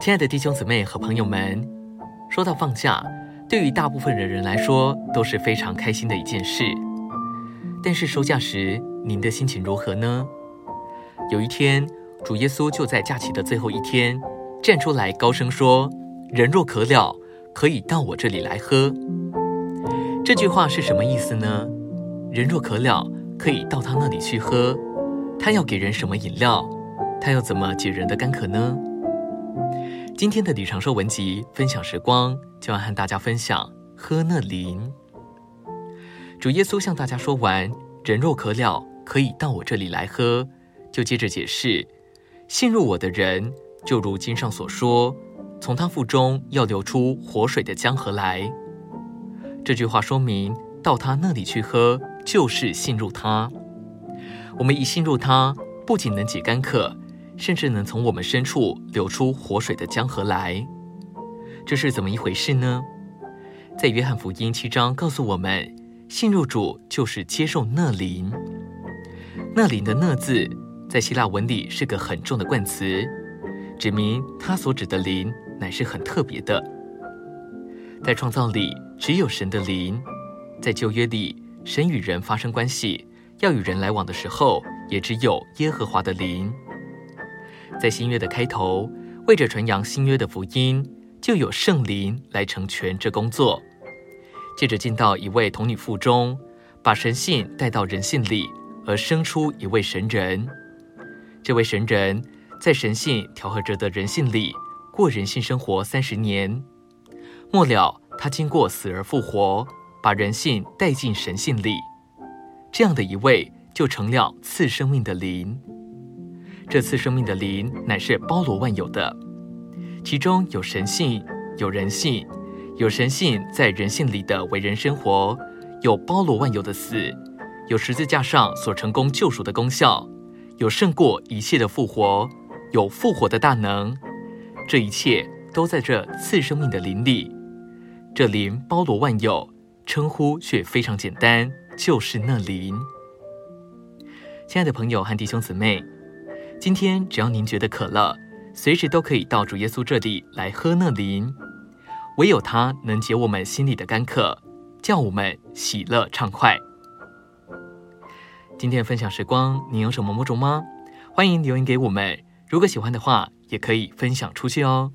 亲爱的弟兄姊妹和朋友们，说到放假，对于大部分的人来说都是非常开心的一件事。但是收假时，您的心情如何呢？有一天，主耶稣就在假期的最后一天站出来，高声说：“人若渴了，可以到我这里来喝。”这句话是什么意思呢？人若渴了，可以到他那里去喝。他要给人什么饮料？他要怎么解人的干渴呢？今天的李长寿文集分享时光，就要和大家分享喝那灵。主耶稣向大家说完“人若渴了，可以到我这里来喝”，就接着解释：“信入我的人，就如经上所说，从他腹中要流出活水的江河来。”这句话说明，到他那里去喝，就是信入他。我们一信入他，不仅能解干渴。甚至能从我们深处流出活水的江河来，这是怎么一回事呢？在约翰福音七章告诉我们，信入主就是接受那灵。那灵的那字，在希腊文里是个很重的冠词，指明他所指的灵乃是很特别的。在创造里只有神的灵，在旧约里神与人发生关系，要与人来往的时候，也只有耶和华的灵。在新约的开头，为着传扬新约的福音，就有圣灵来成全这工作。接着进到一位童女腹中，把神性带到人性里，而生出一位神人。这位神人在神性调和着的人性里过人性生活三十年，末了他经过死而复活，把人性带进神性里。这样的一位就成了赐生命的灵。这次生命的灵乃是包罗万有的，其中有神性，有人性，有神性在人性里的为人生活，有包罗万有的死，有十字架上所成功救赎的功效，有胜过一切的复活，有复活的大能。这一切都在这次生命的灵里。这灵包罗万有，称呼却非常简单，就是那灵。亲爱的朋友和弟兄姊妹。今天只要您觉得渴了，随时都可以到主耶稣这里来喝那灵。唯有他能解我们心里的干渴，叫我们喜乐畅快。今天的分享时光，你有什么某种吗？欢迎留言给我们。如果喜欢的话，也可以分享出去哦。